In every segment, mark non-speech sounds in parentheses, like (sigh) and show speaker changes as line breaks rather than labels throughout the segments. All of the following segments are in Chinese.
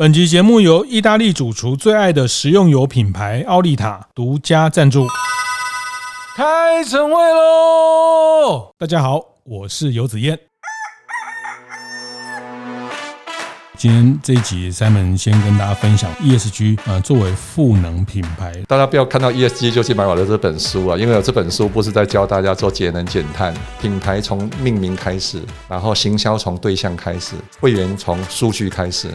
本集节目由意大利主厨最爱的食用油品牌奥利塔独家赞助。开晨会喽！大家好，我是游子燕。今天这一集，Simon 先跟大家分享 ESG 啊，作为赋能品牌，
大家不要看到 ESG 就去买我的这本书啊，因为这本书不是在教大家做节能减碳，品牌从命名开始，然后行销从对象开始，会员从数据开始。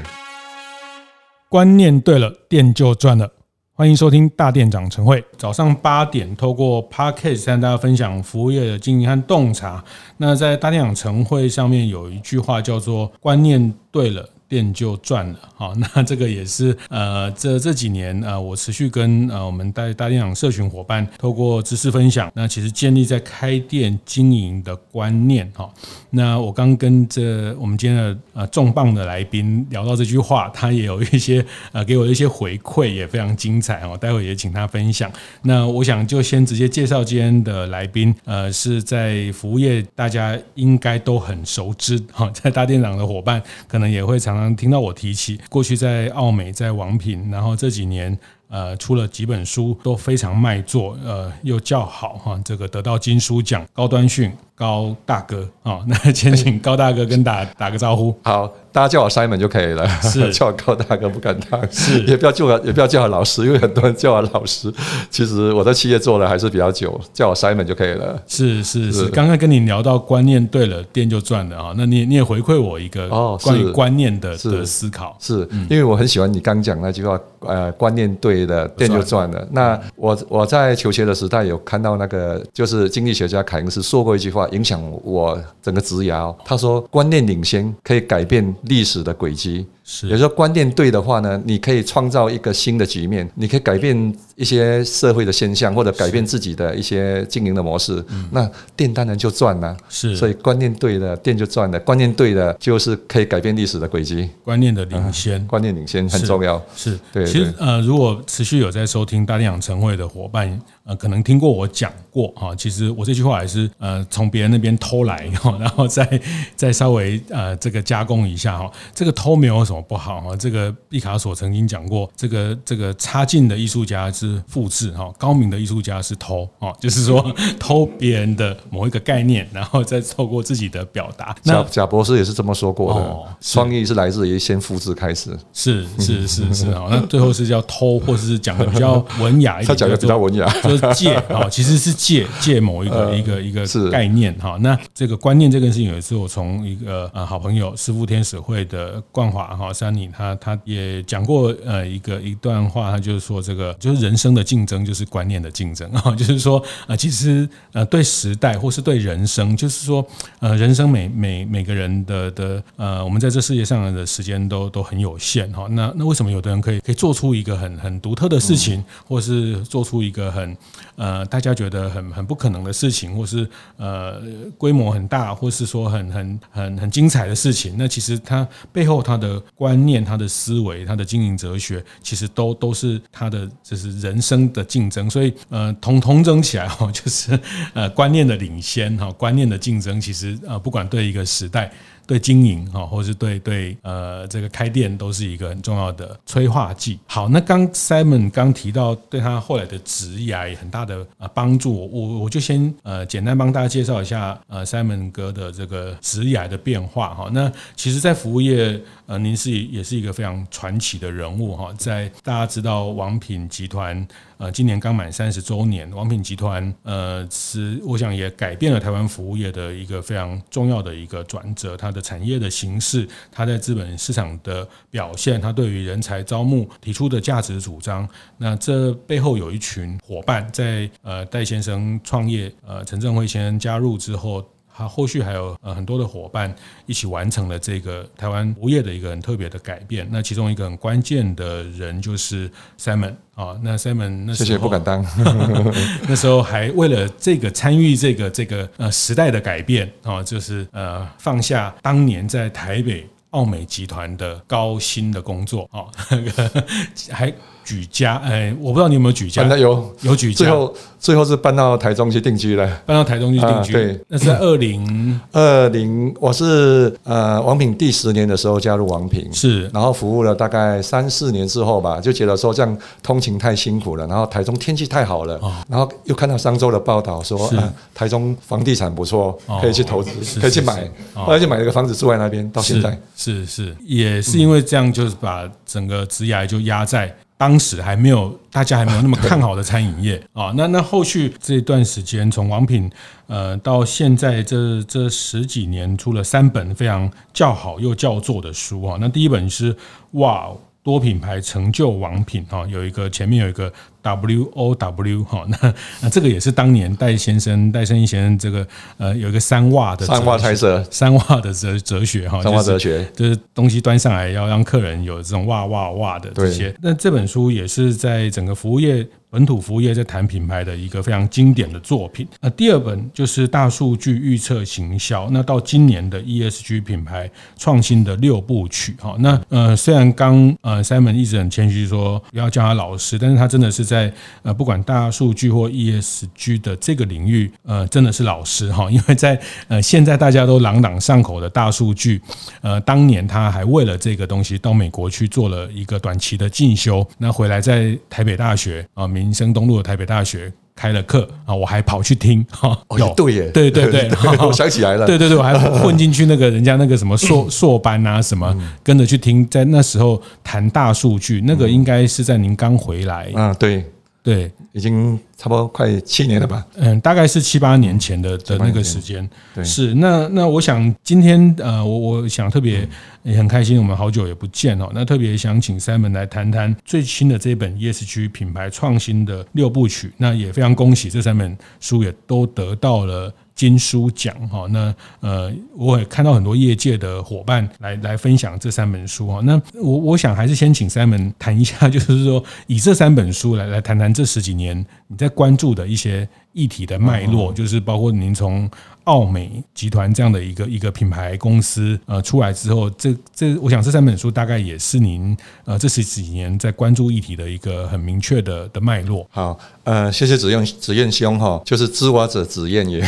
观念对了，店就赚了。欢迎收听大店长晨会。早上八点，透过 Podcast 跟大家分享服务业的经营和洞察。那在大店长晨会上面有一句话叫做“观念对了”。店就赚了，好，那这个也是呃，这这几年呃，我持续跟呃我们大大店长社群伙伴透过知识分享，那其实建立在开店经营的观念哈。那我刚跟这我们今天的呃重磅的来宾聊到这句话，他也有一些呃给我一些回馈，也非常精彩哦。待会也请他分享。那我想就先直接介绍今天的来宾，呃，是在服务业大家应该都很熟知哈，在大店长的伙伴可能也会常。常听到我提起，过去在澳美，在王品，然后这几年呃出了几本书，都非常卖座，呃又叫好哈，这个得到金书奖，高端训高大哥啊，那先请高大哥跟打打个招呼。
好。大家叫我 Simon 就可以了，是 (laughs) 叫我高大哥不敢当，是也不要叫我也不要叫我老师，因为很多人叫我老师。其实我在企业做的还是比较久，叫我 Simon 就可以了。
是是是，刚刚跟你聊到观念对了，店就赚了啊。那你你也回馈我一个哦，关于观念的的思考，
是因为我很喜欢你刚讲那句话，呃，观念对了，店就赚了。那我我在求学的时代有看到那个就是经济学家凯恩斯说过一句话，影响我整个职涯。他说观念领先可以改变历史的轨迹。是，有时候观念对的话呢，你可以创造一个新的局面，你可以改变一些社会的现象，或者改变自己的一些经营的模式。那店当然就赚了。是，所以观念对的，店就赚了。观念对的，就是可以改变历史的轨迹。观念的领先，观念领先很重要。是，对。
其实呃，如果持续有在收听大店养成会的伙伴，呃，可能听过我讲过哈。其实我这句话也是呃从别人那边偷来，(laughs) 然后再 (laughs) 再稍微呃这个加工一下哈。这个偷没有什么。不好哈！这个毕卡索曾经讲过，这个这个差劲的艺术家是复制哈，高明的艺术家是偷哦，就是说 (laughs) 偷别人的某一个概念，然后再透过自己的表达。那
贾贾博士也是这么说过的，创意是来自于先复制开始。
是是是是啊，那最后是叫偷，或者是讲的比较文雅一点，
他讲的比较文雅，
就是借啊，(laughs) 其实是借借某一个一个一个概念哈。那这个观念这个事情，有一次我从一个呃好朋友师傅天使会的冠华哈。三里他他也讲过呃一个一段话，他就是说这个就是人生的竞争就是观念的竞争啊，(laughs) 就是说呃其实呃对时代或是对人生，就是说呃人生每每每个人的的呃我们在这世界上的时间都都很有限哈，那那为什么有的人可以可以做出一个很很独特的事情，或是做出一个很呃大家觉得很很不可能的事情，或是呃规模很大，或是说很很很很精彩的事情，那其实它背后它的观念、他的思维、他的经营哲学，其实都都是他的，就是人生的竞争。所以，呃，同同整起来哈，(laughs) 就是呃，观念的领先哈，观念的竞争，其实呃，不管对一个时代。对经营哈，或是对对呃这个开店都是一个很重要的催化剂。好，那刚 Simon 刚提到对他后来的职业很大的呃帮助，我我就先呃简单帮大家介绍一下呃 Simon 哥的这个职业的变化哈。那其实，在服务业呃，您是也是一个非常传奇的人物哈，在大家知道王品集团。呃，今年刚满三十周年，王品集团呃是我想也改变了台湾服务业的一个非常重要的一个转折，它的产业的形式，它在资本市场的表现，它对于人才招募提出的价值主张，那这背后有一群伙伴在呃戴先生创业，呃陈正辉先生加入之后。他后续还有呃很多的伙伴一起完成了这个台湾服务业的一个很特别的改变。那其中一个很关键的人就是 Simon 啊，那 Simon 那时候
谢谢不敢当，(laughs) (laughs)
那时候还为了这个参与这个这个呃时代的改变啊，就是呃放下当年在台北。奥美集团的高薪的工作哦，那个 (laughs) 还。举家，哎，我不知道你有没有举家？
有。
有举家，
最后最后是搬到台中去定居了。
搬到台中去定居，对，那是在二零 (laughs)
二零，我是呃王品第十年的时候加入王品，
是，
然后服务了大概三四年之后吧，就觉得说这样通勤太辛苦了，然后台中天气太好了，然后又看到商周的报道说，台中房地产不错，可以去投资，可以去买，后来就买了个房子住在那边，到现在。
是是，也是因为这样，就是把整个职涯就压在。当时还没有大家还没有那么看好的餐饮业 (laughs) 啊，那那后续这段时间，从王品呃到现在这这十几年，出了三本非常叫好又叫座的书啊。那第一本是哇，多品牌成就王品啊，有一个前面有一个。W O W 哈，那那这个也是当年戴先生戴胜义先生这个呃有一个三袜的
三袜猜测，
三哇的哲哲学哈，
三袜哲学
就是东西端上来要让客人有这种哇哇哇的这些。那这本书也是在整个服务业本土服务业在谈品牌的一个非常经典的作品。那第二本就是大数据预测行销，那到今年的 E S G 品牌创新的六部曲哈。那呃虽然刚呃 Simon 一直很谦虚说不要叫他老师，但是他真的是在。呃，不管大数据或 ESG 的这个领域，呃，真的是老师哈，(laughs) 因为在呃现在大家都朗朗上口的大数据，呃，当年他还为了这个东西到美国去做了一个短期的进修，那回来在台北大学啊，民生东路的台北大学开了课啊，我还跑去听 (laughs) 哈，
有。对耶，
对对 (laughs) 对，
我想起来了，(laughs)
对对对，我还混进去那个人家那个什么硕硕班啊什么，跟着去听，在那时候谈大数据，那个应该是在您刚回来，
嗯，对。
对，
已经差不多快七年了吧？
嗯，大概是七八年前的的那个时间。对，是那那我想今天呃，我我想特别也很开心，我们好久也不见哦。那特别想请 Simon 来谈谈最新的这本 ESG 品牌创新的六部曲。那也非常恭喜这三本书也都得到了。金书奖哈，那呃，我也看到很多业界的伙伴来来分享这三本书哈。那我我想还是先请三门谈一下，就是说以这三本书来来谈谈这十几年你在关注的一些议题的脉络，就是包括您从奥美集团这样的一个一个品牌公司呃出来之后，这这我想这三本书大概也是您呃这十几年在关注议题的一个很明确的的脉络。
好，呃，谢谢子燕子燕兄哈，就是知我者子燕也。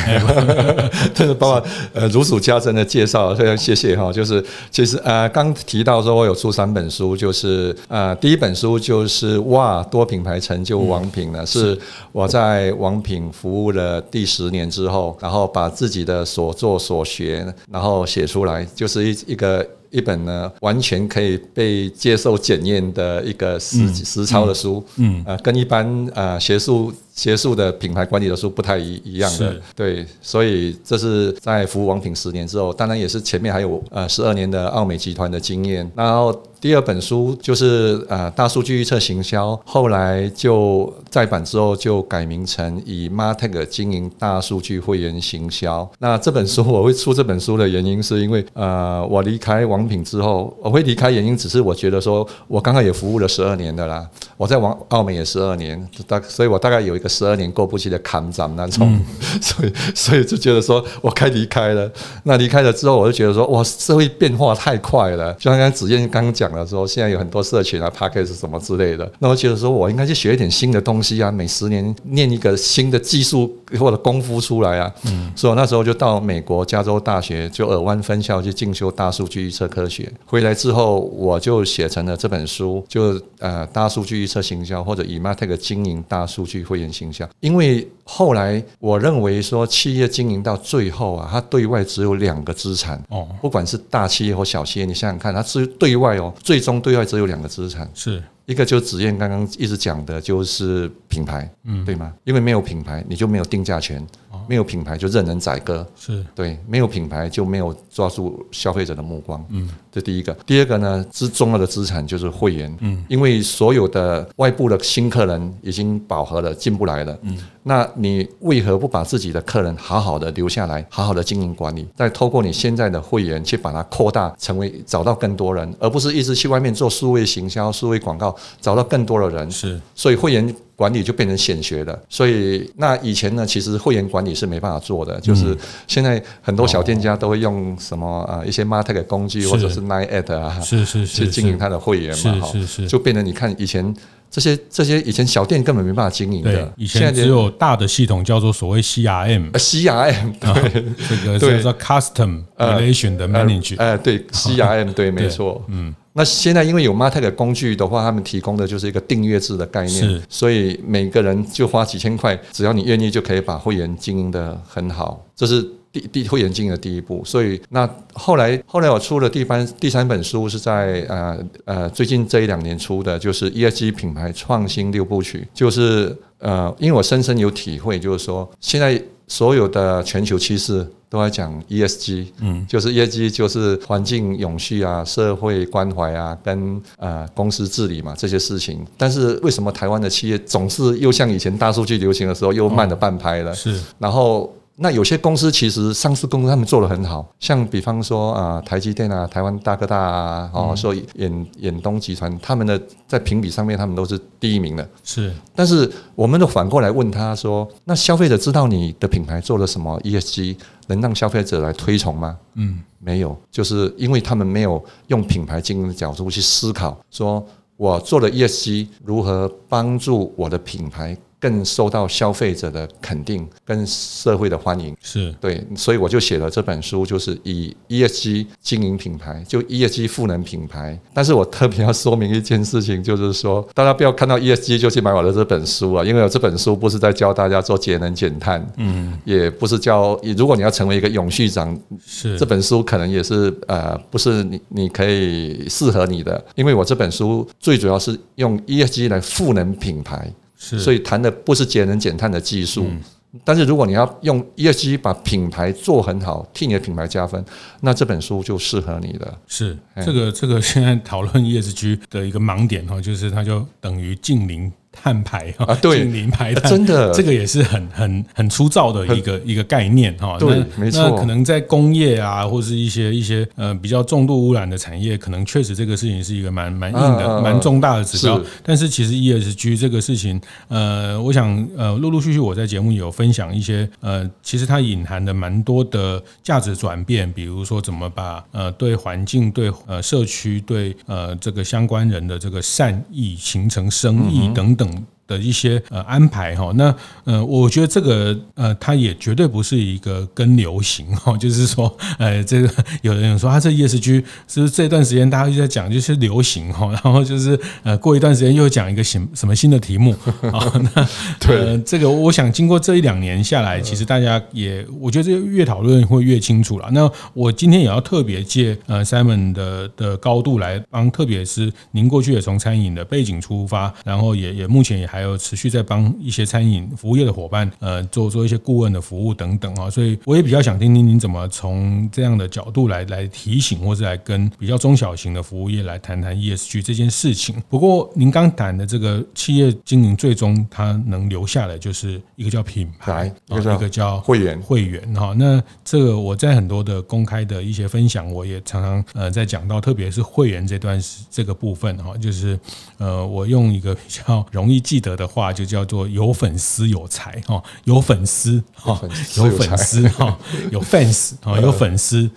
(laughs) 这个包括呃如数家珍的介绍，非常谢谢哈。就是其实呃刚提到说我有出三本书，就是呃第一本书就是哇多品牌成就王品呢，是我在王品服务了第十年之后，然后把自己的所作所学，然后写出来，就是一一个。一本呢，完全可以被接受检验的一个实实操的书，嗯，呃，跟一般呃学术学术的品牌管理的书不太一一样的，对，所以这是在服务王品十年之后，当然也是前面还有呃十二年的奥美集团的经验，然后。第二本书就是呃大数据预测行销，后来就再版之后就改名成以 MarTech 经营大数据会员行销。那这本书我会出这本书的原因是因为呃我离开王品之后，我会离开原因只是我觉得说我刚刚也服务了十二年的啦，我在王澳美也十二年，大所以我大概有一个十二年过不去的坎长那种，嗯、(laughs) 所以所以就觉得说我该离开了。那离开了之后，我就觉得说哇社会变化太快了，就像刚刚子燕刚讲。讲了说，现在有很多社群啊、p a c k a g e 什么之类的。那我觉得说，我应该去学一点新的东西啊，每十年念一个新的技术或者功夫出来啊。嗯，所以我那时候就到美国加州大学就尔湾分校去进修大数据预测科学。回来之后，我就写成了这本书，就呃大数据预测行销或者以 MarTech 经营大数据会员行销。因为后来我认为说，企业经营到最后啊，它对外只有两个资产哦，不管是大企业或小企业，你想想看，它是对外哦。最终对外只有两个资产，是一个就子燕刚刚一直讲的，就是品牌，嗯，对吗？因为没有品牌，你就没有定价权，没有品牌就任人宰割，是对，没有品牌就没有抓住消费者的目光，嗯，这第一个。第二个呢，之重要的资产就是会员，嗯，因为所有的外部的新客人已经饱和了，进不来了，嗯。那你为何不把自己的客人好好的留下来，好好的经营管理，再透过你现在的会员去把它扩大，成为找到更多人，而不是一直去外面做数位行销、数位广告，
找到更多的人，
是，
所以会员管理就变成显学了。所以那以前呢，其实会员管理是没办法做的，就是现在很多小店家都会用什么啊一些 Martech 工具或者是 Nine at 啊，
是是是，
去经营他的会员嘛，哈，
是是，
就变成你看以前。这些这些以前小店根本没办法经营的，
以前只有大的系统叫做所谓 CRM，CRM
对，
这个叫做 Custom Relation 的 Manage，
呃，对，(laughs) CRM 对，没错，嗯，那现在因为有 Martech 工具的话，他们提供的就是一个订阅制的概念，是，所以每个人就花几千块，只要你愿意，就可以把会员经营的很好，这是。第第会员经营的第一步，所以那后来后来我出了第三第三本书是在呃呃最近这一两年出的，就是 ESG 品牌创新六部曲，就是呃因为我深深有体会，就是说现在所有的全球趋势都在讲 ESG，嗯，就是 ESG 就是环境永续啊、社会关怀啊、跟呃公司治理嘛这些事情，但是为什么台湾的企业总是又像以前大数据流行的时候又慢了半拍了？是，然后。那有些公司其实上市公司他们做的很好，像比方说啊台积电啊、台湾大哥大啊，哦，说远远东集团，他们的在评比上面他们都是第一名的。是，但是我们都反过来问他说，那消费者知道你的品牌做了什么 ESG，能让消费者来推崇吗？嗯，没有，就是因为他们没有用品牌经营的角度去思考，说我做了 ESG 如何帮助我的品牌。更受到消费者的肯定，跟社会的欢迎，是。对，所以我就写了这本书，就是以 ESG 经营品牌，就 ESG 赋能品牌。但是我特别要说明一件事情，就是说大家不要看到 ESG 就去买我的这本书啊，因为我这本书不是在教大家做节能减碳，嗯，也不是教，如果你要成为一个永续长，是。这本书可能也是呃，不是你你可以适合你的，因为我这本书最主要是用 ESG 来赋能品牌。是，所以谈的不是节能减碳的技术，嗯，但是如果你要用 ESG 把品牌做很好，替你的品牌加分，那这本书就适合你的。是这个这个现在讨论 ESG 的一个盲点哈，就是它就等于近零。碳排啊，对，零排碳，真的，这个也是很很很粗糙的一个一个概念哈。对，没错。那可能在工业啊，或是一些一些呃比较重度污染的产业，可能确实这个事情是一个蛮蛮硬的、蛮重大的指标。但是其实 ESG 这个事情，呃，我想呃陆陆续续我在节目有分享一些呃，其实它隐含的蛮多的价值转变，比如说怎么把呃对环境、对呃社区、对呃这个相关人的这个善意形成生意等等。更的一些呃安排哈，那呃，我觉得这个呃，它也绝对不是一个跟流行 (laughs) 哈，就是说，呃，这个有人有说他这 ESG 是不是这段时间大家就在讲就是流行哈，然后就是呃过一段时间又讲一个什什么新的题目啊？那 (laughs) 对这个，我想经过这一两年下来，其实大家也我觉得这个越讨论会越清楚了。那我今天也要特别借呃 Simon 的的高度来帮，特别是您过去也从餐饮的背景出发，然后也也目前也还。还有持续在帮一些餐饮服务业的伙伴，呃，做做一些顾问的服务等等啊，所以我也比较想听听您怎么从这样的角度来来提醒，或者来跟比较中小型的服务业来谈谈 ESG 这件事情。不过您刚谈的这个企业经营，最终它能留下来就是一个叫品牌，一个叫会员会员哈。那这个我在很多的公开的一些分享，我也常常呃在讲到，特别是会员这段这个部分哈，就是呃我用一个比较容易记得。的话就叫做有粉丝有财哈，有粉丝哈，有粉丝哈，有 fans 啊，有粉丝，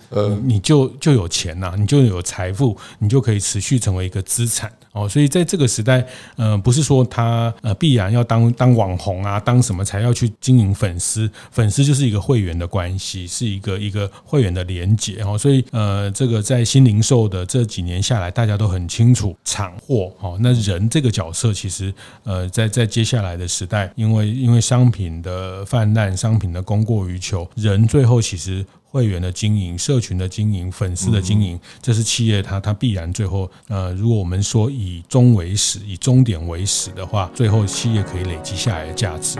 你就就有钱呐，你就有财富，你就可以持续成为一个资产。哦，所以在这个时代，呃，不是说他呃必然要当当网红啊，当什么才要去经营粉丝，粉丝就是一个会员的关系，是一个一个会员的连结哦。所以呃，这个在新零售的这几年下来，大家都很清楚厂货哦，那人这个角色其实呃，在在接下来的时代，因为因为商品的泛滥，商品的供过于求，人最后其实。会员的经营、社群的经营、粉丝的经营，这是企业它它必然最后呃，如果我们说以终为始、以终点为始的话，最后企业可以累积下来的价值。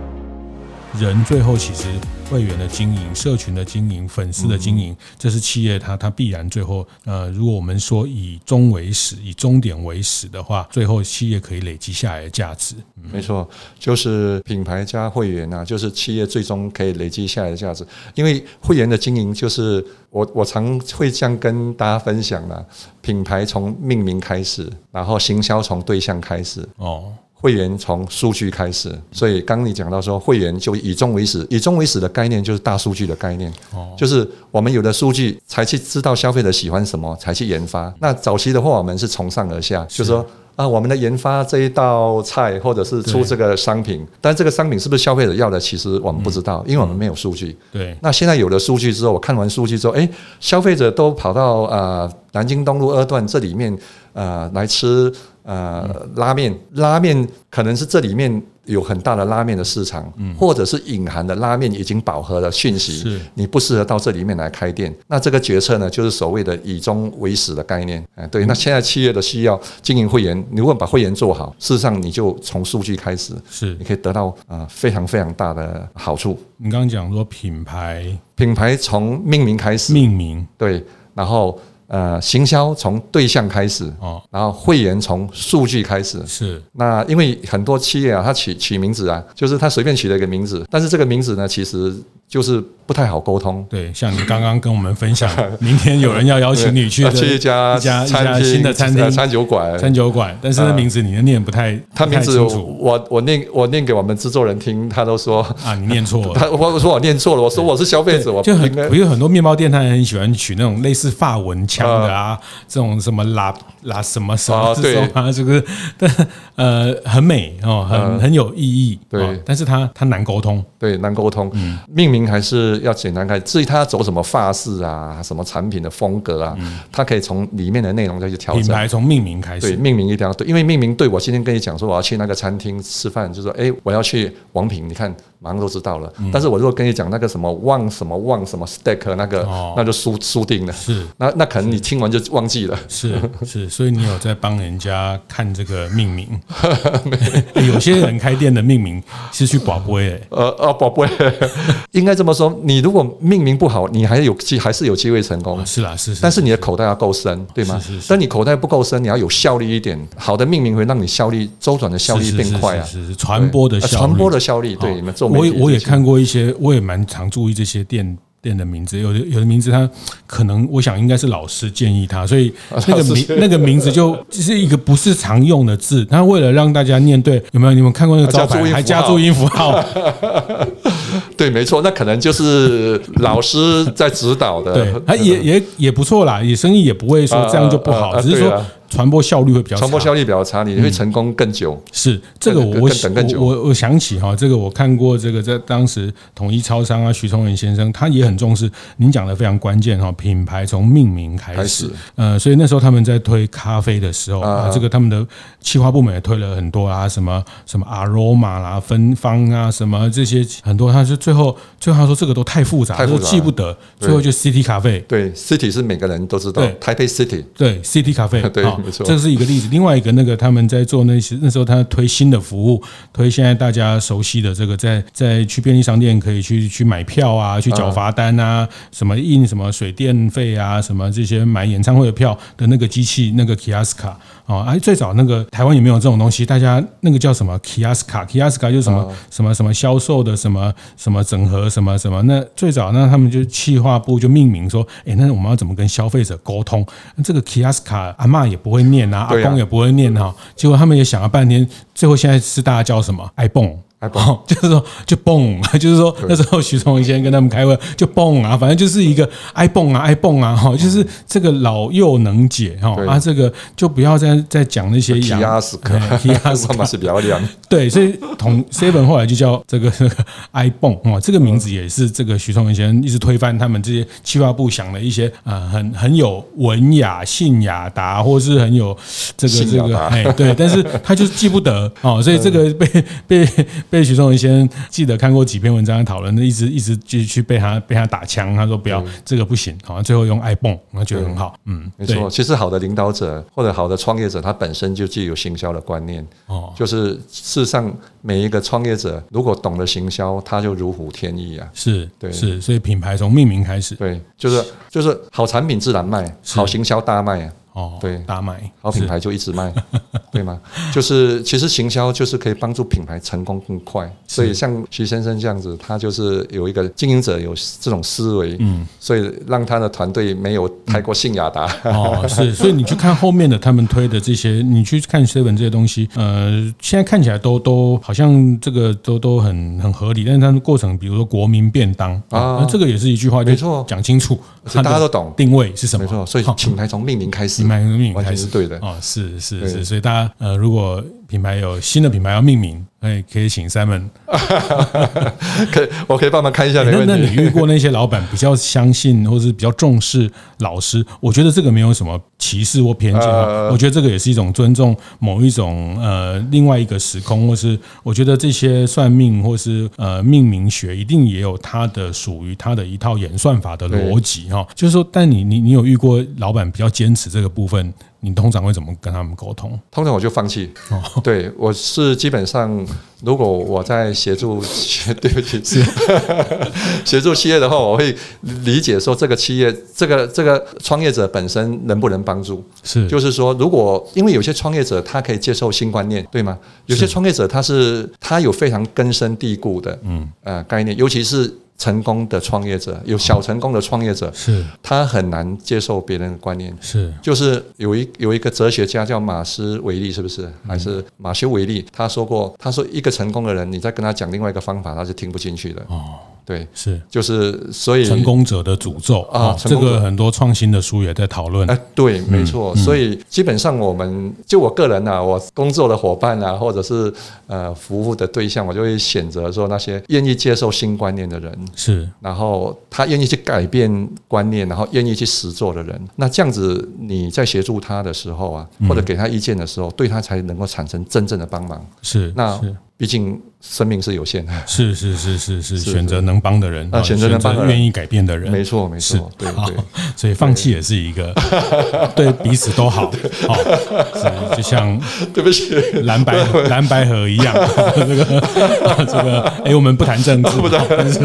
人最后其实会员的经营、社群的经营、粉丝的经营，这是企业它它必然最后呃，如果我们说以终为始、以终点为始的话，最后企业可以累积下来的价值。嗯、
没错，就是品牌加会员啊，就是企业最终可以累积下来的价值。因为会员的经营，就是我我常会这样跟大家分享的、啊，品牌从命名开始，然后行销从对象开始哦。会员从数据开始，所以刚刚你讲到说，会员就以终为始，以终为始的概念就是大数据的概念，就是我们有了数据才去知道消费者喜欢什么，才去研发。那早期的话，我们是从上而下，就是说啊，我们的研发这一道菜，或者是出这个商品，但这个商品是不是消费者要的，其实我们不知道，因为我们没有数据。
对。
那现在有了数据之后，我看完数据之后，哎，消费者都跑到呃南京东路二段这里面呃来吃。呃，拉面，拉面可能是这里面有很大的拉面的市场，嗯，或者是隐含的拉面已经饱和的讯息，是你不适合到这里面来开店。那这个决策呢，就是所谓的以终为始的概念。哎，对，那现在企业的需要经营会员，你如果把会员做好，事实上你就从数据开始，是你可以得到啊非常非常大的好处。
你刚刚讲说品牌，
品牌从命名开始，
命名
对，然后。呃，行销从对象开始哦，然后会员从数据开始
是。
那因为很多企业啊，他起起名字啊，就是他随便取了一个名字，但是这个名字呢，其实。就是不太好沟通。
对，像你刚刚跟我们分享，(laughs) 明天有人要邀请你去 (laughs)
去一家
一家一家新的餐厅、
餐酒馆、
餐酒馆，但是那名字你的念不太，
他名字我我念我念给我们制作人听，他都说
啊，你念错了。(laughs)
他我说我念错了，我说我是消费者，我
就很因为很多面包店，他很喜欢取那种类似法文腔的啊，这种什么拉拉什么什么这种啊，这个但呃很美哦，很很有意义，对，但是他他难沟通，
对，难沟通，嗯，命名。还是要简单开，至于他要走什么发式啊，什么产品的风格啊，嗯、他可以从里面的内容再去调整。
品牌从命名开始，
对，命名一定要对，因为命名对我今天跟你讲说我要去那个餐厅吃饭，就说，哎，我要去王品，你看。马上都知道了，但是我如果跟你讲那个什么旺什么旺什么 stack 那个，那就输输定了。是，那那可能你听完就忘记了。
是是，所以你有在帮人家看这个命名。(laughs) 有些人开店的命名是去宝贝，
呃 (laughs) 呃，宝贝，(laughs) 应该这么说。你如果命名不好，你还有机还是有机会成功。
是啦，是。
但是你的口袋要够深，对吗？是是。但你口袋不够深，你要有效率一点。好的命名会让你效率周转的效率变快啊。
是是，传播的效率。
传播的效率，对你们做。
我也我也看过一些，我也蛮常注意这些店店的名字。有的有的名字，他可能我想应该是老师建议他，所以那个名那个名字就就是一个不是常用的字。他为了让大家念对，有没有？你们看过那个招牌还加注音符号？(laughs)
对，没错，那可能就是老师在指导的。
对，他也也也不错啦，也生意也不会说这样就不好，只是说。传播效率会比较差，传
播效率比较差，你会成功更久。嗯、
是这个我我我我想起哈，这个我看过这个在当时统一超商啊，徐崇仁先生他也很重视。您讲的非常关键哈，品牌从命名开始，呃，所以那时候他们在推咖啡的时候啊，这个他们的企划部门也推了很多啊，什么什么 aroma 啦、芬芳啊，什么这些很多，他是最后最后他说这个都太复杂，太复杂，记不得，最后就 City 咖啡。
对，City 是每个人都知道，台北 City，
对，City 咖啡，
对。没错，
这是一个例子。另外一个，那个他们在做那些那时候，他推新的服务，推现在大家熟悉的这个，在在去便利商店可以去去买票啊，去缴罚单啊，什么印什么水电费啊，什么这些买演唱会的票的那个机器，那个 Kiosk。哦，哎，最早那个台湾有没有这种东西？大家那个叫什么 Kiaska，Kiaska 就是什么什么什么销售的什么什么整合什么什么？那最早那他们就企划部就命名说，哎，那我们要怎么跟消费者沟通？这个 Kiaska 阿嬷也不会念啊，阿公也不会念哈。结果他们也想了半天，最后现在是大家叫什么？iPhone。哦，(laughs) 就是说就蹦，(laughs) 就是说那时候徐崇文先跟他们开会就蹦啊，反正就是一个 iPhone 啊，iPhone 啊，(laughs) 哈，就是这个老幼能解哈，啊，这个就不要再再讲那些
洋，亚斯克，亚斯克是比较凉，
对，所以同 Seven 后来就叫这个这个 iPhone 啊，这个名字也是这个徐崇文先生一直推翻他们这些企划部想的一些啊，很很有文雅、信雅达，或是很有这个这个哎，对，但是他就是记不得哦，所以这个被被。被许嵩先记得看过几篇文章讨论，一直一直继续去被他被他打枪，他说不要这个不行，好像最后用 iPhone，他觉得很好，嗯，
没错。其实好的领导者或者好的创业者，他本身就具有行销的观念，哦，就是事实上每一个创业者如果懂得行销，他就如虎添翼啊，
是对，是，所以品牌从命名开始，
对，就是就是好产品自然卖，好行销大卖啊。
哦，对，大卖
好品牌就一直卖，(laughs) 对吗？就是其实行销就是可以帮助品牌成功更快，所以像徐先生这样子，他就是有一个经营者有这种思维，嗯，所以让他的团队没有太过信雅达。
哦，是，所以你去看后面的他们推的这些，你去看 seven 这些东西，呃，现在看起来都都好像这个都都很很合理，但是他们过程，比如说国民便当啊，那这个也是一句话，没错，讲清楚，
大家都懂。
定位是什么，
没错，所以品牌从命名开始。
品牌命名
还是对的。
哦，是是是，所以大家呃，如果品牌有新的品牌要命名，哎，可以请 Simon，(laughs)
可以，我可以帮忙看一下。
那那你遇过那些老板比较相信或是比较重视老师？我觉得这个没有什么歧视或偏见，我觉得这个也是一种尊重某一种呃另外一个时空，或是我觉得这些算命或是呃命名学一定也有它的属于它的一套演算法的逻辑哈。就是说，但你你你有遇过老板比较坚持这个部分？你通常会怎么跟他们沟通？
通常我就放弃。哦，对，我是基本上，如果我在协助，(laughs) 对不起，是 (laughs) 协助企业的话，我会理解说这个企业，这个这个创业者本身能不能帮助？是，就是说，如果因为有些创业者他可以接受新观念，对吗？有些创业者他是他有非常根深蒂固的嗯呃概念，尤其是。成功的创业者，有小成功的创业者，是他很难接受别人的观念，是就是有一有一个哲学家叫马斯维利，是不是？还是马修维利？他说过，他说一个成功的人，你再跟他讲另外一个方法，他是听不进去的。哦。对，是就是，所以
成功者的诅咒啊，这个很多创新的书也在讨论。哎，
对，没错。所以基本上，我们就我个人啊，我工作的伙伴啊，或者是呃服务的对象，我就会选择说那些愿意接受新观念的人，是，然后他愿意去改变观念，然后愿意去实做的人。那这样子你在协助他的时候啊，或者给他意见的时候，对他才能够产生真正的帮忙。是，那毕竟。生命是有限。的，
是是是是是，选择能帮的人啊，选择能帮、愿意改变的人，
没错没错，对对，
所以放弃也是一个 (laughs) 对彼此都好，好，是就像 (laughs)
对不起。
蓝白蓝白河一样，(laughs) 这个这个，哎，我们不谈政治，但是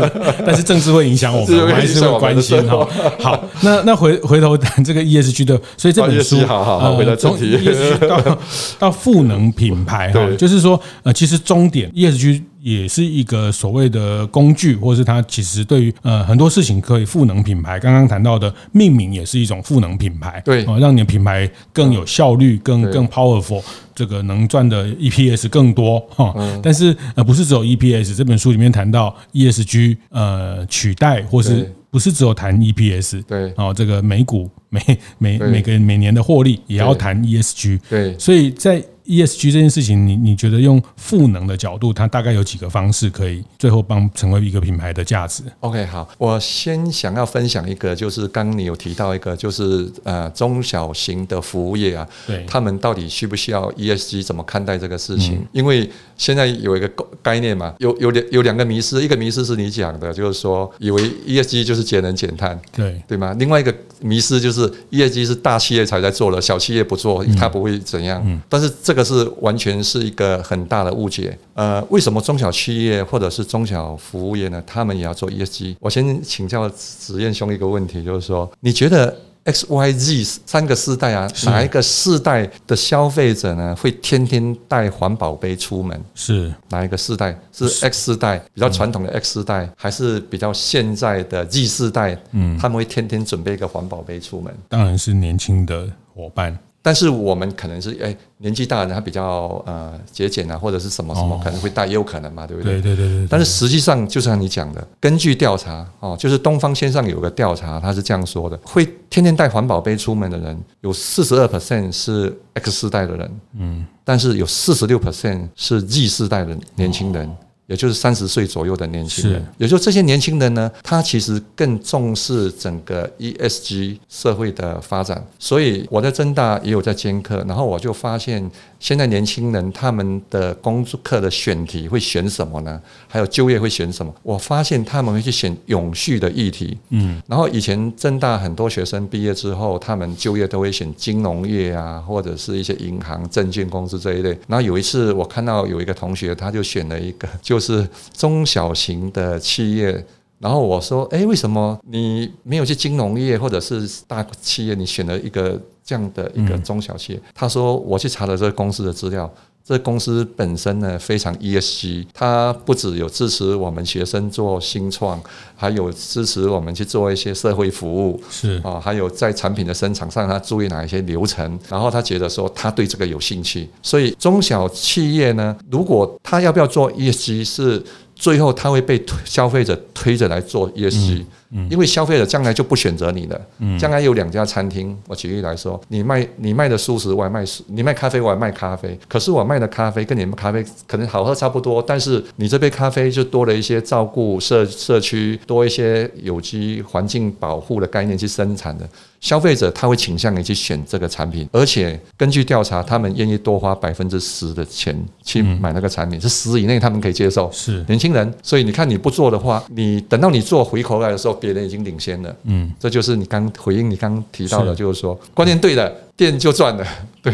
但是政治会影响我们，我们还是会关心哈。好，那那回回头谈这个 ESG 的，所以这本书
好好好，回到正题，
到到赋能品牌哈，就是说呃，其实终点 ESG。也是一个所谓的工具，或是它其实对于呃很多事情可以赋能品牌。刚刚谈到的命名也是一种赋能品牌，对，让你的品牌更有效率、更更 powerful，这个能赚的 EPS 更多哈。但是呃不是只有 EPS，这本书里面谈到 ESG 呃取代或是不是只有谈 EPS，对，哦这个每股每每每个每年的获利也要谈 ESG，对，所以在。ESG 这件事情，你你觉得用赋能的角度，它大概有几个方式可以最后帮成为一个品牌的价值
？OK，好，我先想要分享一个，就是刚刚你有提到一个，就是呃中小型的服务业啊，对，他们到底需不需要 ESG？怎么看待这个事情？嗯、因为现在有一个概念嘛，有有两有两个迷思，一个迷思是你讲的，就是说以为 ESG 就是节能减碳，对对吗？另外一个迷思就是 ESG 是大企业才在做的，小企业不做，它不会怎样。嗯、但是这个是完全是一个很大的误解。呃，为什么中小企业或者是中小服务业呢？他们也要做 ESG？我先请教子燕兄一个问题，就是说，你觉得 X、Y、Z 三个世代啊，哪一个世代的消费者呢，会天天带环保杯出门？是哪一个世代？是 X 世代比较传统的 X 世代，还是比较现在的 Z 世代？嗯，他们会天天准备一个环保杯出门？
当然是年轻的伙伴。
但是我们可能是哎、欸、年纪大的人他比较呃节俭啊，或者是什么什么可能会带，也有可能嘛，对不对？对对对对。但是实际上就像你讲的，根据调查哦，就是东方先生有个调查，他是这样说的：会天天带环保杯出门的人，有四十二 percent 是 X 世代的人，嗯，但是有四十六 percent 是 Z 世代的年轻人。也就是三十岁左右的年轻人，也就这些年轻人呢，他其实更重视整个 ESG 社会的发展。所以我在增大也有在兼课，然后我就发现，现在年轻人他们的工作课的选题会选什么呢？还有就业会选什么？我发现他们会去选永续的议题。嗯，然后以前增大很多学生毕业之后，他们就业都会选金融业啊，或者是一些银行、证券公司这一类。然后有一次我看到有一个同学，他就选了一个就是中小型的企业。然后我说：“哎，为什么你没有去金融业或者是大企业？你选了一个这样的一个中小企业？”他说：“我去查了这个公司的资料，这公司本身呢非常 ESG，它不只有支持我们学生做新创，还有支持我们去做一些社会服务，是啊，还有在产品的生产上，他注意哪一些流程。然后他觉得说他对这个有兴趣，所以中小企业呢，如果他要不要做 ESG 是。”最后，他会被消费者推着来做 ESG，因为消费者将来就不选择你了。将来有两家餐厅，我举例来说，你卖你卖的素食，我还卖你卖咖啡，我还卖咖啡。可是我卖的咖啡跟你们咖啡可能好喝差不多，但是你这杯咖啡就多了一些照顾社社区，多一些有机环境保护的概念去生产的。消费者他会倾向于去选这个产品，而且根据调查，他们愿意多花百分之十的钱去买那个产品，是十以内他们可以接受。是年轻人，所以你看你不做的话，你等到你做回头来的时候，别人已经领先了。嗯，这就是你刚回应你刚提到的，就是说观念对了，店就赚了。(laughs) 对，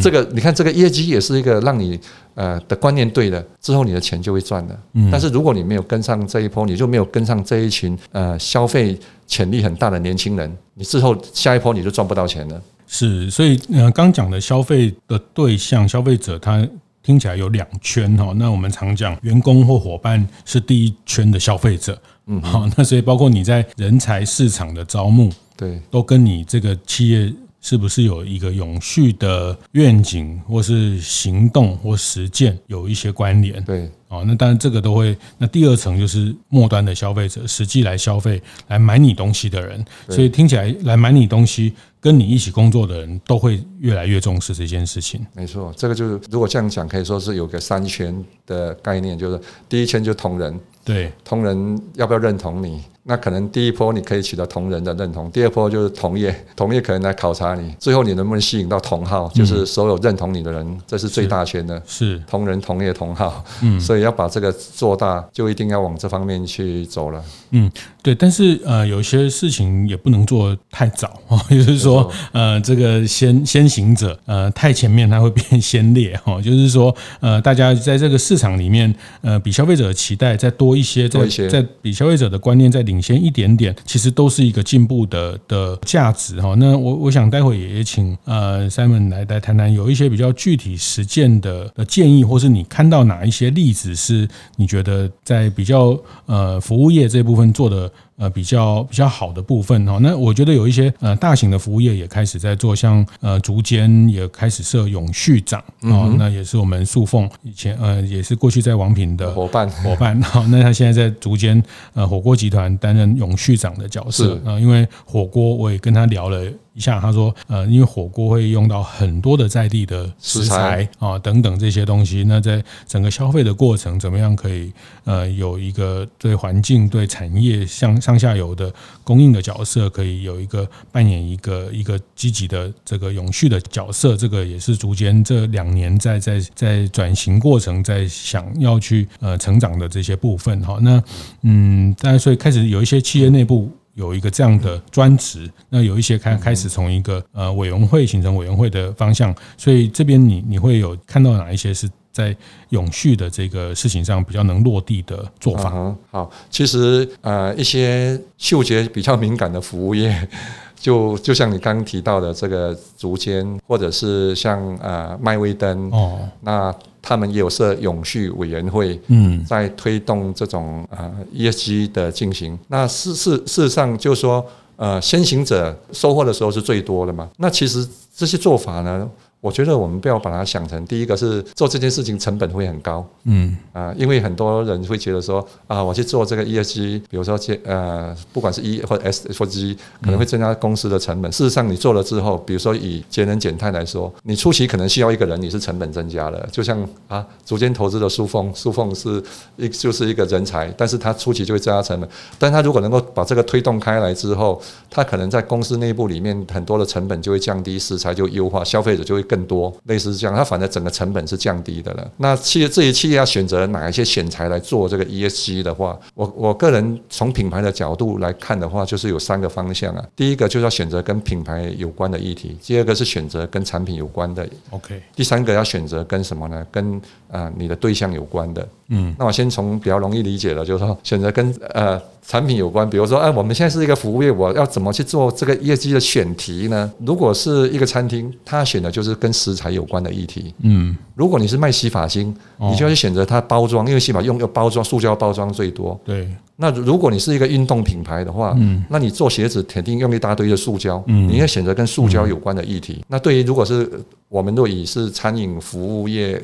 这个你看这个业绩也是一个让你呃的观念对了之后，你的钱就会赚了。但是如果你没有跟上这一波，你就没有跟上这一群呃消费。潜力很大的年轻人，你之后下一波你就赚不到钱了。
是，所以呃，刚讲的消费的对象，消费者他听起来有两圈哈。那我们常讲员工或伙伴是第一圈的消费者，嗯，好，那所以包括你在人才市场的招募，对，都跟你这个企业是不是有一个永续的愿景，或是行动或实践有一些关联，对。哦，那当然这个都会。那第二层就是末端的消费者，实际来消费、来买你东西的人。所以听起来，来买你东西、跟你一起工作的人都会越来越重视这件事情。
没错，这个就是如果这样讲，可以说是有个三圈的概念，就是第一圈就是同仁，对，同仁要不要认同你？那可能第一波你可以取得同仁的认同，第二波就是同业，(laughs) 同业可能来考察你，最后你能不能吸引到同号，就是所有认同你的人，这是最大圈的，是同仁、同业、同号。嗯，所以要把这个做大，就一定要往这方面去走了。
嗯，对，但是呃，有些事情也不能做太早 (laughs) 哦，也就是说，呃，这个先先行者，呃，太前面它会变先烈哈，(laughs) 就是说，呃，大家在这个市场里面，呃，比消费者的期待再多一些，在在比消费者的观念再领。先一点点，其实都是一个进步的的价值哈。那我我想待会也请呃 Simon 来来谈谈，有一些比较具体实践的的建议，或是你看到哪一些例子是你觉得在比较呃服务业这部分做的。呃，比较比较好的部分哈，那我觉得有一些呃大型的服务业也开始在做，像呃竹间也开始设永续长啊，那也是我们塑凤以前呃也是过去在王品的伙伴。伙伴，好，那他现在在竹间呃火锅集团担任永续长的角色啊，因为火锅我也跟他聊了。一下，他说，呃，因为火锅会用到很多的在地的食材啊，等等这些东西。那在整个消费的过程，怎么样可以呃有一个对环境、对产业向上下游的供应的角色，可以有一个扮演一个一个积极的这个永续的角色。这个也是逐渐这两年在在在转型过程，在想要去呃成长的这些部分哈。那嗯，当然所以开始有一些企业内部。有一个这样的专职，那有一些开开始从一个呃委员会形成委员会的方向，所以这边你你会有看到哪一些是在永续的这个事情上比较能落地的做法？
嗯、好，其实呃一些嗅觉比较敏感的服务业，(laughs) 就就像你刚刚提到的这个竹签，或者是像呃麦威登哦，那。他们也有设永续委员会，嗯，在推动这种呃 ESG 的进行。那事事事实上，就是说，呃，先行者收获的时候是最多的嘛。那其实这些做法呢，我觉得我们不要把它想成第一个是做这件事情成本会很高，
嗯
啊，因为很多人会觉得说啊，我去做这个 ESG，比如说呃，不管是 E 或 S 或 G，可能会增加公司的成本。事实上，你做了之后，比如说以节能减碳来说，你初期可能需要一个人，你是成本增加了。就像啊，逐渐投资的苏凤，苏凤是一就是一个人才，但是他初期就会增加成本。但他如果能够把这个推动开来之后，他可能在公司内部里面很多的成本就会降低，食材就优化，消费者就会。更多类似这样，它反正整个成本是降低的了。那企业这些企业要选择哪一些选材来做这个 ESG 的话，我我个人从品牌的角度来看的话，就是有三个方向啊。第一个就是要选择跟品牌有关的议题，第二个是选择跟产品有关的
，OK。
第三个要选择跟什么呢？跟啊、呃、你的对象有关的。嗯，那我先从比较容易理解的，就是说选择跟呃。产品有关，比如说，哎，我们现在是一个服务业，我要怎么去做这个业绩的选题呢？如果是一个餐厅，他选的就是跟食材有关的议题。嗯，如果你是卖洗发精，你就要去选择它包装，因为洗发用要包装，塑胶包装最多。
对。
那如果你是一个运动品牌的话，嗯，那你做鞋子肯定用一大堆的塑胶，嗯，你要选择跟塑胶有关的议题。那对于如果是我们若以是餐饮服务业。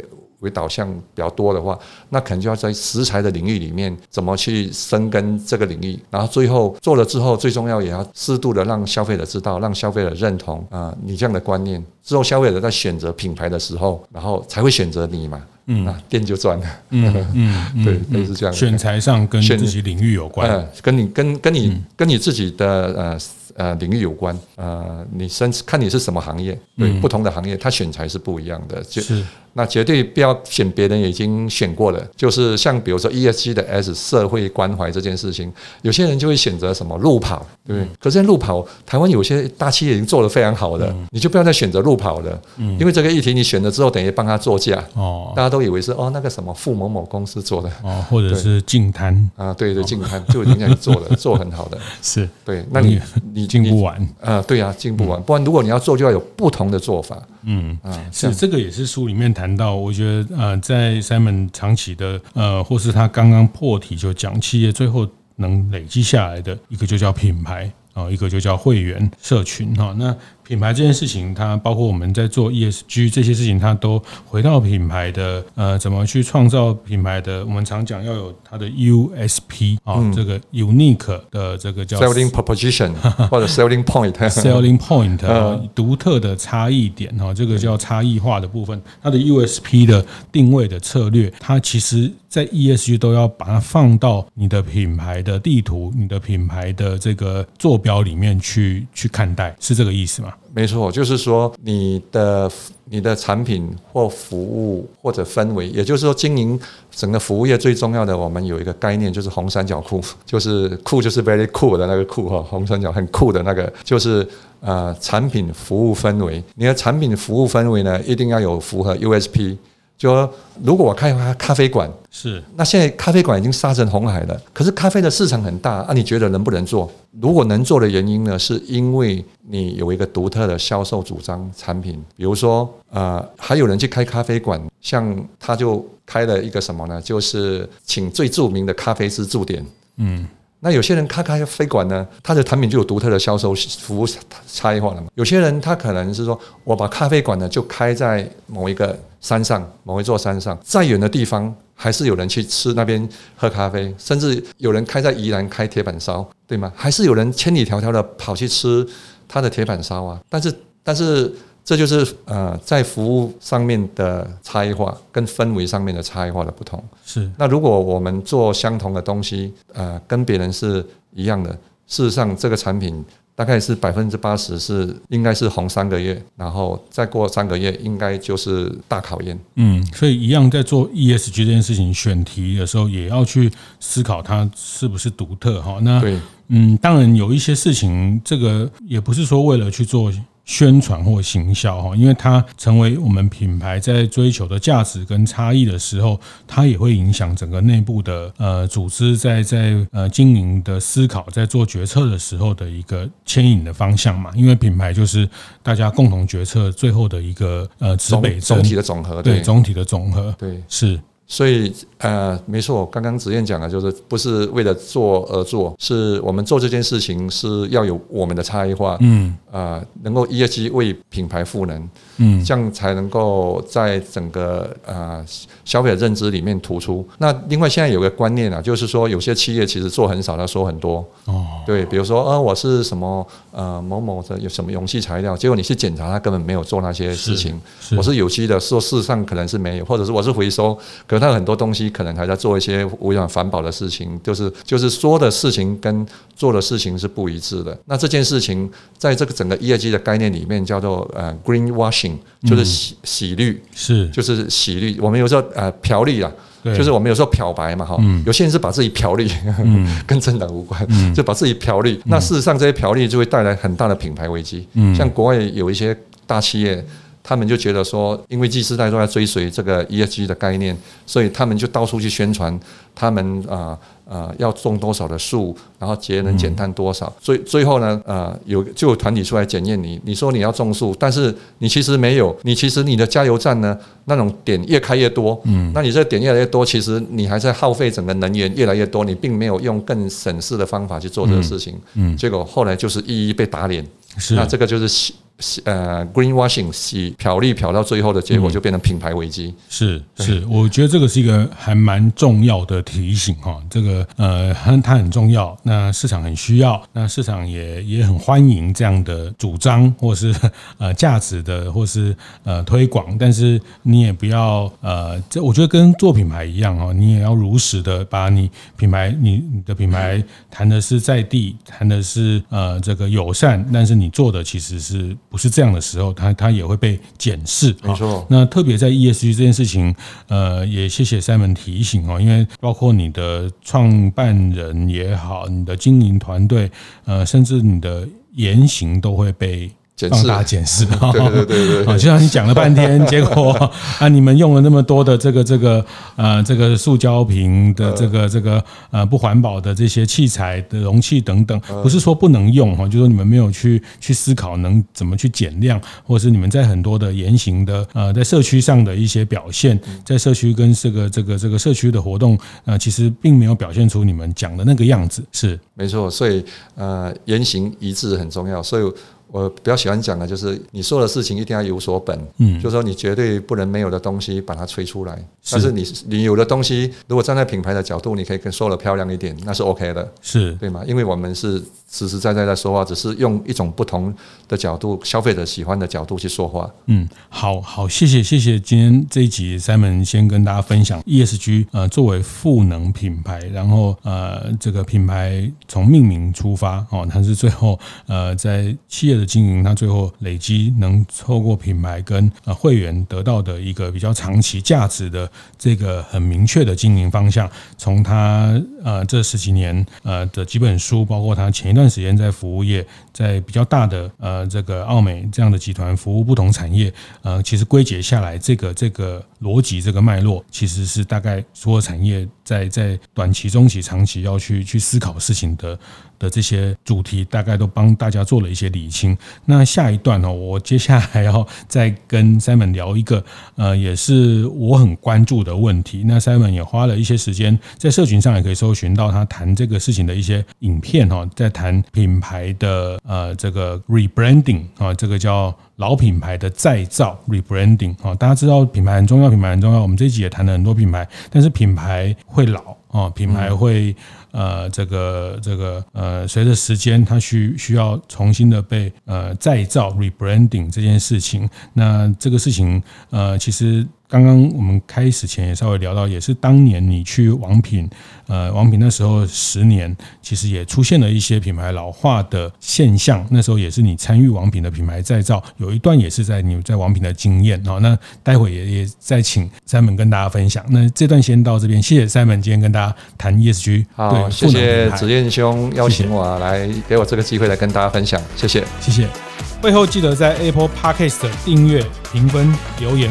为导向比较多的话，那可能就要在食材的领域里面怎么去深耕这个领域，然后最后做了之后，最重要也要适度的让消费者知道，让消费者认同啊、呃，你这样的观念之后，消费者在选择品牌的时候，然后才会选择你嘛，嗯，那店就赚了，嗯嗯，嗯 (laughs) 对，类似这样。
选材上跟自己领域有关，
呃、跟你跟跟你跟你自己的呃。呃，领域有关，呃，你甚至看你是什么行业，对，嗯、不同的行业，它选材是不一样的，就是那绝对不要选别人已经选过了，就是像比如说 ESG 的 S 社会关怀这件事情，有些人就会选择什么路跑，对，嗯、可是路跑，台湾有些大企业已经做得非常好的，嗯、你就不要再选择路跑了，嗯，因为这个议题你选了之后，等于帮他作价，哦，大家都以为是哦那个什么付某某公司做的，
哦，或者是净滩。
啊，对对，净滩就已经这样做了，(laughs) 做很好的，
是。
对，那你你。
进不完。
啊、呃，对呀、啊，进不完。不然，如果你要做，就要有不同的做法。
嗯。啊，是这个也是书里面谈谈到。我觉得呃，在 Simon 长期的呃，或是他刚刚破题就讲企业最后能累积下来的一个，就叫品牌啊，一个就叫会员社群哈。那品牌这件事情，它包括我们在做 ESG 这些事情，它都回到品牌的呃，怎么去创造品牌的？我们常讲要有它的 USP 啊，这个 unique 的这个叫
selling proposition (laughs) 或者 selling
point，selling point (laughs) 独特的差异点哈，这个叫差异化的部分。它的 USP 的定位的策略，它其实在 ESG 都要把它放到你的品牌的地图、你的品牌的这个坐标里面去去看待，是这个意思吗？
没错，就是说你的你的产品或服务或者氛围，也就是说经营整个服务业最重要的，我们有一个概念，就是红三角酷，就是酷就是 very cool 的那个酷哈，红三角很酷的那个，就是呃产品服务氛围。你的产品服务氛围呢，一定要有符合 USP。就说如果我开咖咖啡馆，
是
那现在咖啡馆已经杀成红海了，可是咖啡的市场很大啊，你觉得能不能做？如果能做的原因呢，是因为你有一个独特的销售主张产品，比如说呃，还有人去开咖啡馆，像他就开了一个什么呢？就是请最著名的咖啡师驻点，嗯。那有些人开咖啡馆呢，他的产品就有独特的销售服务差异化了嘛。有些人他可能是说，我把咖啡馆呢就开在某一个山上，某一座山上，再远的地方还是有人去吃那边喝咖啡，甚至有人开在宜兰开铁板烧，对吗？还是有人千里迢迢的跑去吃他的铁板烧啊。但是，但是。这就是呃，在服务上面的差异化，跟氛围上面的差异化的不同。
是。
那如果我们做相同的东西，呃，跟别人是一样的，事实上这个产品大概是百分之八十是应该是红三个月，然后再过三个月应该就是大考验。
嗯，所以一样在做 ESG 这件事情选题的时候，也要去思考它是不是独特哈。那对，嗯，当然有一些事情，这个也不是说为了去做。宣传或行销哈，因为它成为我们品牌在追求的价值跟差异的时候，它也会影响整个内部的呃组织在在呃经营的思考，在做决策的时候的一个牵引的方向嘛。因为品牌就是大家共同决策最后的一个呃指北针，
总体的总和，
对总体的总和，
对
是。所以，呃，没错，刚刚子燕讲的，就是不是为了做而做，是我们做这件事情是要有我们的差异化，嗯，啊、呃，能够 ESG 为品牌赋能，嗯，这样才能够在整个呃消费者认知里面突出。那另外现在有个观念啊，就是说有些企业其实做很少，他说很多，哦，对，比如说，呃，我是什么呃某某的有什么容器材料，结果你去检查，他根本没有做那些事情。是是我是有机的，说事实上可能是没有，或者是我是回收。可他很多东西可能还在做一些污染环保的事情，就是就是说的事情跟做的事情是不一致的。那这件事情在这个整个 ESG 的概念里面叫做呃 green washing，就是洗洗绿，是就是洗绿。我们有时候呃漂绿啊，就是我们有时候漂白嘛哈。有些人是把自己漂绿，(laughs) 跟政党无关，就把自己漂绿。那事实上这些漂绿就会带来很大的品牌危机。像国外有一些大企业。他们就觉得说，因为 Z 世代都在追随这个 ESG 的概念，所以他们就到处去宣传，他们啊啊要种多少的树，然后节能减碳多少。最最后呢，呃，有就有团体出来检验你，你说你要种树，但是你其实没有，你其实你的加油站呢，那种点越开越多，嗯，那你这点越来越多，其实你还在耗费整个能源越来越多，你并没有用更省事的方法去做这个事情，嗯，结果后来就是一一被打脸，是，那这个就是。呃，greenwashing 洗漂绿漂到最后的结果就变成品牌危机。是是，我觉得这个是一个还蛮重要的提醒哈。这个呃，它它很重要，那市场很需要，那市场也也很欢迎这样的主张或是 (laughs) 呃价值的或是呃推广。但是你也不要呃，这我觉得跟做品牌一样哈，你也要如实的把你品牌你你的品牌谈的是在地，谈的是呃这个友善，但是你做的其实是。不是这样的时候，它它也会被检视。没错，那特别在 ESG 这件事情，呃，也谢谢 Simon 提醒哦，因为包括你的创办人也好，你的经营团队，呃，甚至你的言行都会被。放大检视，(laughs) 对对对对，就像你讲了半天，(laughs) 结果啊，你们用了那么多的这个这个呃这个塑胶瓶的这个这个呃不环保的这些器材的容器等等，不是说不能用哈，就是说你们没有去去思考能怎么去减量，或者是你们在很多的言行的呃在社区上的一些表现，在社区跟这个这个这个社区的活动呃，其实并没有表现出你们讲的那个样子，是。没错，所以呃言行一致很重要，所以。我比较喜欢讲的就是，你做的事情一定要有所本，嗯，就是说你绝对不能没有的东西把它吹出来。但是你你有的东西，如果站在品牌的角度，你可以跟说的漂亮一点，那是 OK 的，是对吗？因为我们是。实实在在在说话，只是用一种不同的角度，消费者喜欢的角度去说话。嗯，好好，谢谢谢谢，今天这一集 Simon 先跟大家分享 ESG，呃，作为赋能品牌，然后呃，这个品牌从命名出发哦，它是最后呃在企业的经营，它最后累积能透过品牌跟呃会员得到的一个比较长期价值的这个很明确的经营方向。从他呃这十几年呃的几本书，包括他前一段。段时间在服务业，在比较大的呃这个澳美这样的集团服务不同产业，呃，其实归结下来，这个这个逻辑这个脉络，其实是大概所有产业在在短期、中期、长期要去去思考事情的。的这些主题大概都帮大家做了一些理清。那下一段呢，我接下来要再跟 Simon 聊一个，呃，也是我很关注的问题。那 Simon 也花了一些时间在社群上也可以搜寻到他谈这个事情的一些影片哈，在谈品牌的呃这个 rebranding 啊，这个叫老品牌的再造 rebranding 啊。大家知道品牌很重要，品牌很重要。我们这一集也谈了很多品牌，但是品牌会老啊，品牌会。呃，这个这个呃，随着时间，它需需要重新的被呃再造 rebranding 这件事情，那这个事情呃，其实。刚刚我们开始前也稍微聊到，也是当年你去王品，呃，王品那时候十年，其实也出现了一些品牌老化的现象。那时候也是你参与王品的品牌再造，有一段也是在你在王品的经验哦。那待会也也再请 Simon 跟大家分享。那这段先到这边，谢谢 Simon 今天跟大家谈 ESG。好，对谢谢子燕兄邀请我来，给我这个机会来跟大家分享，谢谢，谢谢。会后记得在 Apple Podcast 订阅、评分、留言。